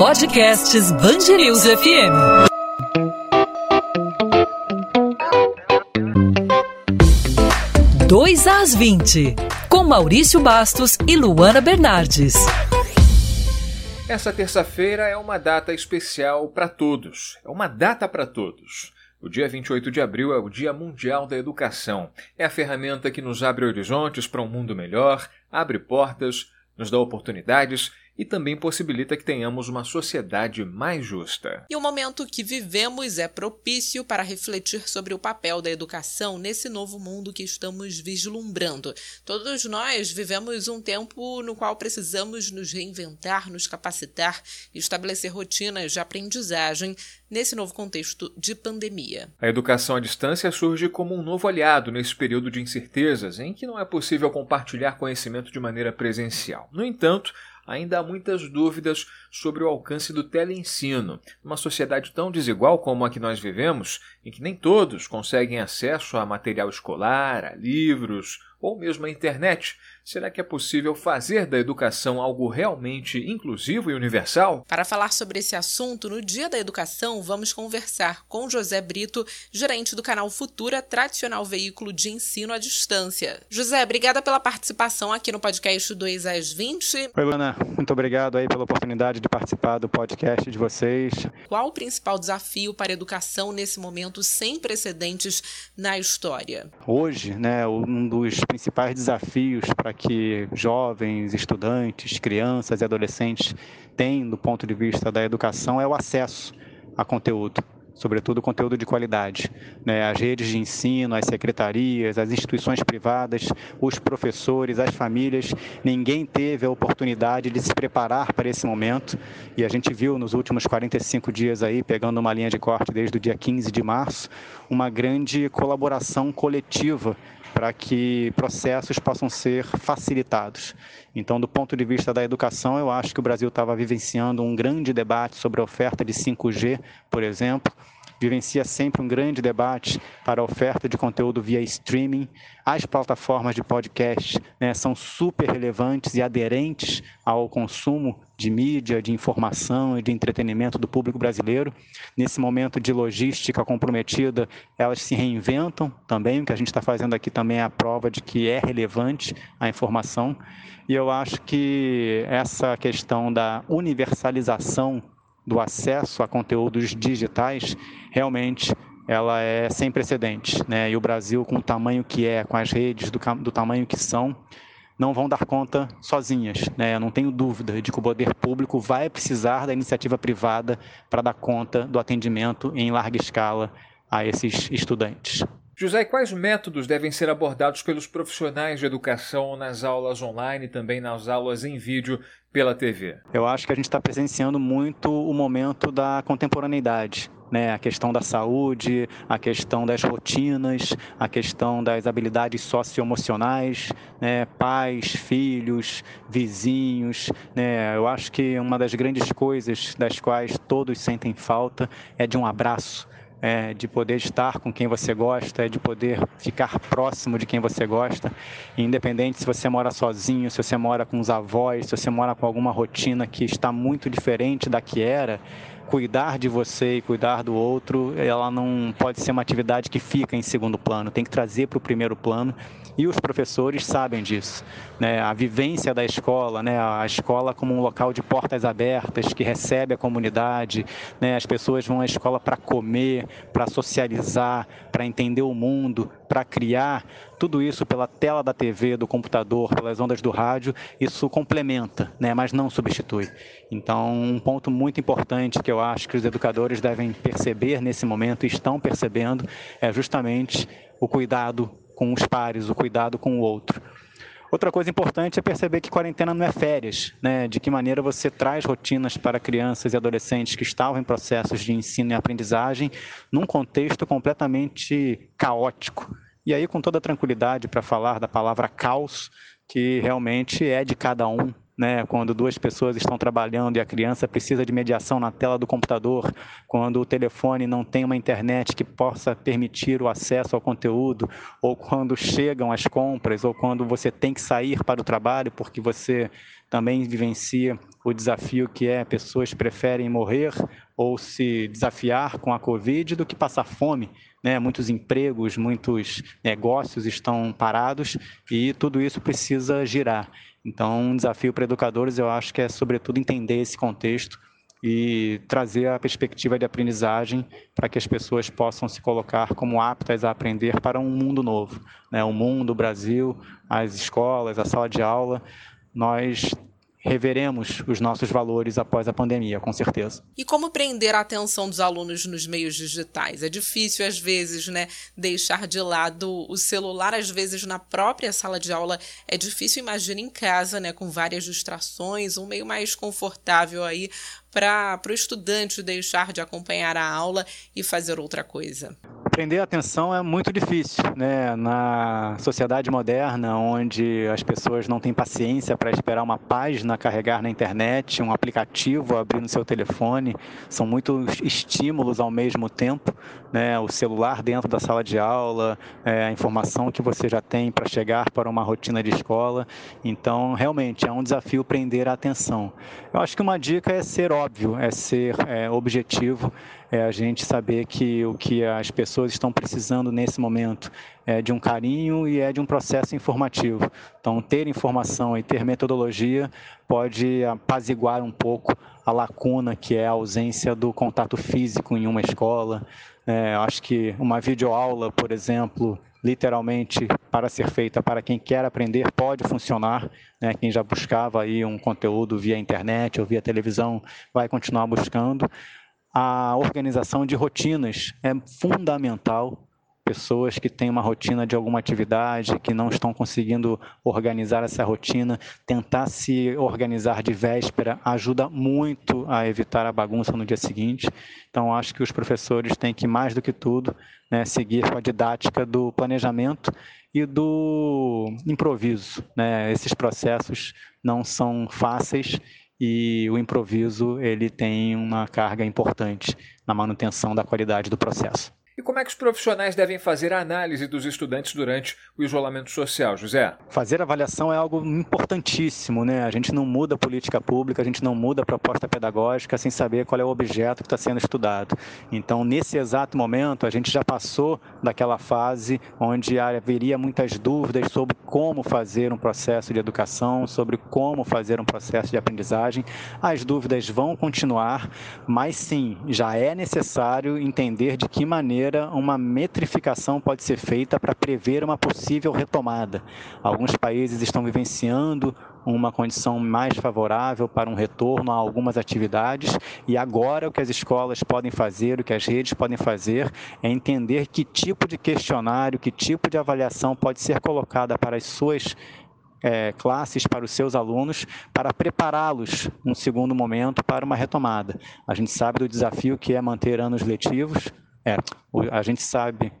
Podcasts Bangerils FM. Dois às 20, com Maurício Bastos e Luana Bernardes. Essa terça-feira é uma data especial para todos. É uma data para todos. O dia 28 de abril é o Dia Mundial da Educação. É a ferramenta que nos abre horizontes para um mundo melhor, abre portas, nos dá oportunidades e também possibilita que tenhamos uma sociedade mais justa. E o momento que vivemos é propício para refletir sobre o papel da educação nesse novo mundo que estamos vislumbrando. Todos nós vivemos um tempo no qual precisamos nos reinventar, nos capacitar e estabelecer rotinas de aprendizagem nesse novo contexto de pandemia. A educação à distância surge como um novo aliado nesse período de incertezas em que não é possível compartilhar conhecimento de maneira presencial. No entanto, ainda há muitas dúvidas sobre o alcance do teleensino. Numa sociedade tão desigual como a que nós vivemos, em que nem todos conseguem acesso a material escolar, a livros ou mesmo a internet, Será que é possível fazer da educação algo realmente inclusivo e universal? Para falar sobre esse assunto, no Dia da Educação, vamos conversar com José Brito, gerente do canal Futura, tradicional veículo de ensino à distância. José, obrigada pela participação aqui no podcast 2 às 20. Oi, Luna. Muito obrigado aí pela oportunidade de participar do podcast de vocês. Qual o principal desafio para a educação nesse momento sem precedentes na história? Hoje, né, um dos principais desafios para que jovens, estudantes, crianças e adolescentes têm do ponto de vista da educação é o acesso a conteúdo sobretudo conteúdo de qualidade. Né? As redes de ensino, as secretarias, as instituições privadas, os professores, as famílias, ninguém teve a oportunidade de se preparar para esse momento e a gente viu nos últimos 45 dias aí, pegando uma linha de corte desde o dia 15 de março, uma grande colaboração coletiva para que processos possam ser facilitados. Então, do ponto de vista da educação, eu acho que o Brasil estava vivenciando um grande debate sobre a oferta de 5G, por exemplo, vivencia sempre um grande debate para a oferta de conteúdo via streaming. As plataformas de podcast né, são super relevantes e aderentes ao consumo de mídia, de informação e de entretenimento do público brasileiro. Nesse momento de logística comprometida, elas se reinventam também. O que a gente está fazendo aqui também é a prova de que é relevante a informação. E eu acho que essa questão da universalização do acesso a conteúdos digitais, realmente ela é sem precedentes. Né? E o Brasil, com o tamanho que é, com as redes do, do tamanho que são, não vão dar conta sozinhas. Né? Eu não tenho dúvida de que o poder público vai precisar da iniciativa privada para dar conta do atendimento em larga escala a esses estudantes. José, quais métodos devem ser abordados pelos profissionais de educação nas aulas online e também nas aulas em vídeo pela TV? Eu acho que a gente está presenciando muito o momento da contemporaneidade. Né, a questão da saúde, a questão das rotinas, a questão das habilidades socioemocionais, né, pais, filhos, vizinhos. Né, eu acho que uma das grandes coisas das quais todos sentem falta é de um abraço, é, de poder estar com quem você gosta, de poder ficar próximo de quem você gosta, independente se você mora sozinho, se você mora com os avós, se você mora com alguma rotina que está muito diferente da que era, cuidar de você e cuidar do outro, ela não pode ser uma atividade que fica em segundo plano, tem que trazer para o primeiro plano e os professores sabem disso. Né? A vivência da escola, né? a escola como um local de portas abertas que recebe a comunidade, né? as pessoas vão à escola para comer, para socializar, para entender o mundo, para criar tudo isso pela tela da TV, do computador, pelas ondas do rádio, isso complementa, né, mas não substitui. Então, um ponto muito importante que eu acho que os educadores devem perceber nesse momento, e estão percebendo, é justamente o cuidado com os pares, o cuidado com o outro. Outra coisa importante é perceber que quarentena não é férias, né? De que maneira você traz rotinas para crianças e adolescentes que estavam em processos de ensino e aprendizagem num contexto completamente caótico. E aí, com toda tranquilidade, para falar da palavra caos, que realmente é de cada um, né? Quando duas pessoas estão trabalhando e a criança precisa de mediação na tela do computador, quando o telefone não tem uma internet que possa permitir o acesso ao conteúdo, ou quando chegam as compras, ou quando você tem que sair para o trabalho porque você também vivencia o desafio que é pessoas preferem morrer ou se desafiar com a Covid do que passar fome. Né? Muitos empregos, muitos negócios estão parados e tudo isso precisa girar. Então, um desafio para educadores, eu acho que é, sobretudo, entender esse contexto e trazer a perspectiva de aprendizagem para que as pessoas possam se colocar como aptas a aprender para um mundo novo. Né? O mundo, o Brasil, as escolas, a sala de aula, nós reveremos os nossos valores após a pandemia, com certeza. E como prender a atenção dos alunos nos meios digitais? É difícil, às vezes, né, deixar de lado o celular, às vezes, na própria sala de aula. É difícil, imagina, em casa, né, com várias distrações, um meio mais confortável aí para o estudante deixar de acompanhar a aula e fazer outra coisa prender a atenção é muito difícil, né? Na sociedade moderna, onde as pessoas não têm paciência para esperar uma página carregar na internet, um aplicativo abrir no seu telefone, são muitos estímulos ao mesmo tempo, né? O celular dentro da sala de aula, é, a informação que você já tem para chegar para uma rotina de escola. Então, realmente é um desafio prender a atenção. Eu acho que uma dica é ser óbvio, é ser é, objetivo é a gente saber que o que as pessoas estão precisando nesse momento é de um carinho e é de um processo informativo. Então, ter informação e ter metodologia pode apaziguar um pouco a lacuna que é a ausência do contato físico em uma escola. É, acho que uma videoaula, por exemplo, literalmente para ser feita para quem quer aprender pode funcionar. Né? Quem já buscava aí um conteúdo via internet ou via televisão vai continuar buscando a organização de rotinas é fundamental. Pessoas que têm uma rotina de alguma atividade, que não estão conseguindo organizar essa rotina, tentar se organizar de véspera ajuda muito a evitar a bagunça no dia seguinte. Então, acho que os professores têm que, mais do que tudo, né, seguir com a didática do planejamento e do improviso. Né? Esses processos não são fáceis e o improviso ele tem uma carga importante na manutenção da qualidade do processo. E como é que os profissionais devem fazer a análise dos estudantes durante o isolamento social, José? Fazer avaliação é algo importantíssimo, né? A gente não muda a política pública, a gente não muda a proposta pedagógica sem saber qual é o objeto que está sendo estudado. Então, nesse exato momento, a gente já passou daquela fase onde haveria muitas dúvidas sobre como fazer um processo de educação, sobre como fazer um processo de aprendizagem. As dúvidas vão continuar, mas sim, já é necessário entender de que maneira maneira uma metrificação pode ser feita para prever uma possível retomada. Alguns países estão vivenciando uma condição mais favorável para um retorno a algumas atividades e agora o que as escolas podem fazer, o que as redes podem fazer é entender que tipo de questionário, que tipo de avaliação pode ser colocada para as suas é, classes para os seus alunos para prepará-los num segundo momento para uma retomada. A gente sabe do desafio que é manter anos letivos, é, a gente sabe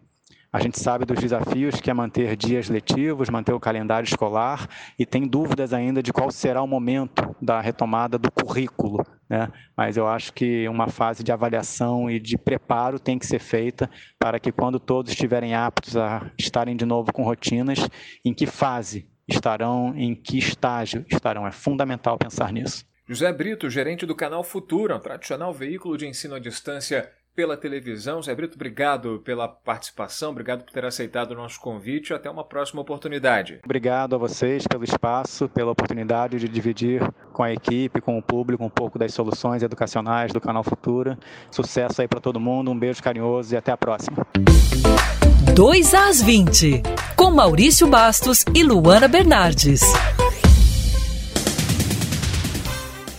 a gente sabe dos desafios que é manter dias letivos, manter o calendário escolar e tem dúvidas ainda de qual será o momento da retomada do currículo. Né? Mas eu acho que uma fase de avaliação e de preparo tem que ser feita para que quando todos estiverem aptos a estarem de novo com rotinas, em que fase estarão, em que estágio estarão. É fundamental pensar nisso. José Brito, gerente do canal Futuro, um tradicional veículo de ensino à distância pela televisão. Zé Brito, obrigado pela participação, obrigado por ter aceitado o nosso convite. Até uma próxima oportunidade. Obrigado a vocês pelo espaço, pela oportunidade de dividir com a equipe, com o público, um pouco das soluções educacionais do Canal Futura. Sucesso aí para todo mundo, um beijo carinhoso e até a próxima. 2 às 20, com Maurício Bastos e Luana Bernardes.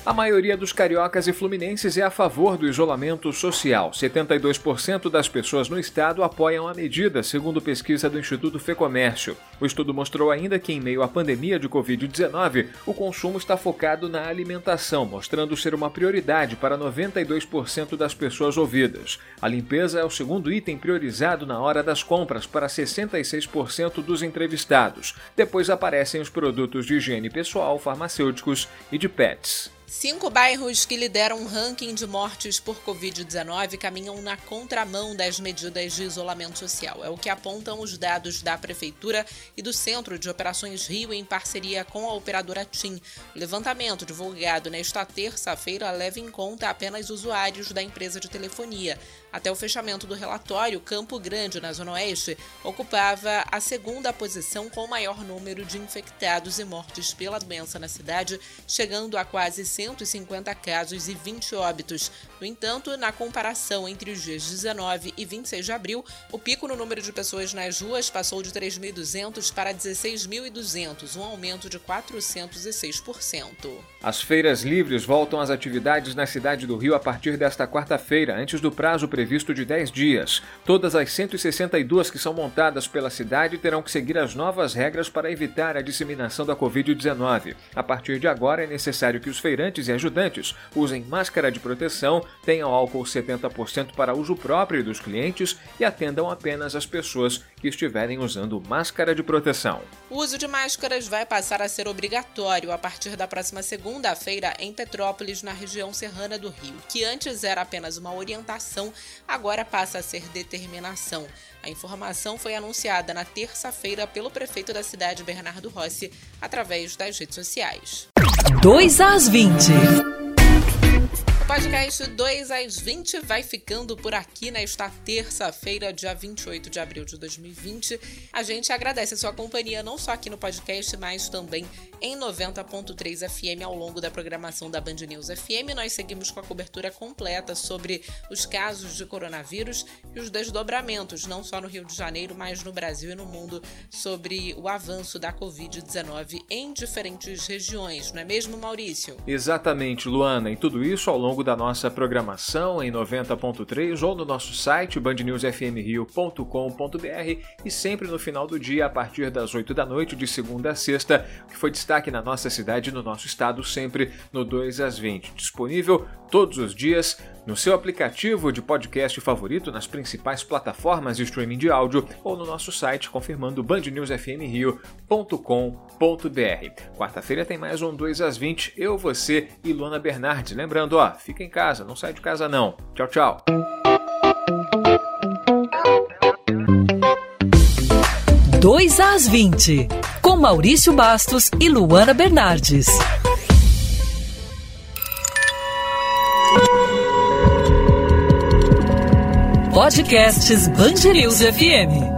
A maioria dos cariocas e fluminenses é a favor do isolamento social. 72% das pessoas no estado apoiam a medida, segundo pesquisa do Instituto Fecomércio. O estudo mostrou ainda que, em meio à pandemia de Covid-19, o consumo está focado na alimentação, mostrando ser uma prioridade para 92% das pessoas ouvidas. A limpeza é o segundo item priorizado na hora das compras para 66% dos entrevistados. Depois aparecem os produtos de higiene pessoal, farmacêuticos e de pets. Cinco bairros que lideram um ranking de mortes por Covid-19 caminham na contramão das medidas de isolamento social. É o que apontam os dados da Prefeitura e do Centro de Operações Rio em parceria com a operadora TIM. O levantamento divulgado nesta terça-feira leva em conta apenas usuários da empresa de telefonia. Até o fechamento do relatório, Campo Grande, na Zona Oeste, ocupava a segunda posição com o maior número de infectados e mortes pela doença na cidade, chegando a quase 150 casos e 20 óbitos. No entanto, na comparação entre os dias 19 e 26 de abril, o pico no número de pessoas nas ruas passou de 3.200 para 16.200, um aumento de 406%. As feiras livres voltam às atividades na cidade do Rio a partir desta quarta-feira, antes do prazo previsto de 10 dias. Todas as 162 que são montadas pela cidade terão que seguir as novas regras para evitar a disseminação da Covid-19. A partir de agora, é necessário que os feirantes e ajudantes usem máscara de proteção, tenham álcool 70% para uso próprio dos clientes e atendam apenas as pessoas que estiverem usando máscara de proteção. O uso de máscaras vai passar a ser obrigatório a partir da próxima segunda-feira em Petrópolis, na região serrana do Rio, que antes era apenas uma orientação, agora passa a ser determinação. A informação foi anunciada na terça-feira pelo prefeito da cidade, Bernardo Rossi, através das redes sociais. 2 às 20 podcast 2 às 20 vai ficando por aqui nesta terça-feira, dia 28 de abril de 2020. A gente agradece a sua companhia não só aqui no podcast, mas também em 90.3 FM ao longo da programação da Band News FM. Nós seguimos com a cobertura completa sobre os casos de coronavírus e os desdobramentos, não só no Rio de Janeiro, mas no Brasil e no mundo, sobre o avanço da Covid-19 em diferentes regiões, não é mesmo, Maurício? Exatamente, Luana, e tudo isso ao longo da nossa programação em 90.3 ou no nosso site bandnewsfmrio.com.br e sempre no final do dia a partir das 8 da noite de segunda a sexta, que foi destaque na nossa cidade e no nosso estado sempre no 2 às 20. Disponível todos os dias no seu aplicativo de podcast favorito nas principais plataformas de streaming de áudio ou no nosso site confirmando bandnewsfmrio.com.br. Quarta-feira tem mais um 2 às 20, eu, você e Luana Bernardes. Lembrando, ó, fica em casa, não sai de casa não. Tchau, tchau. Dois às 20, com Maurício Bastos e Luana Bernardes. Podcasts Band FM.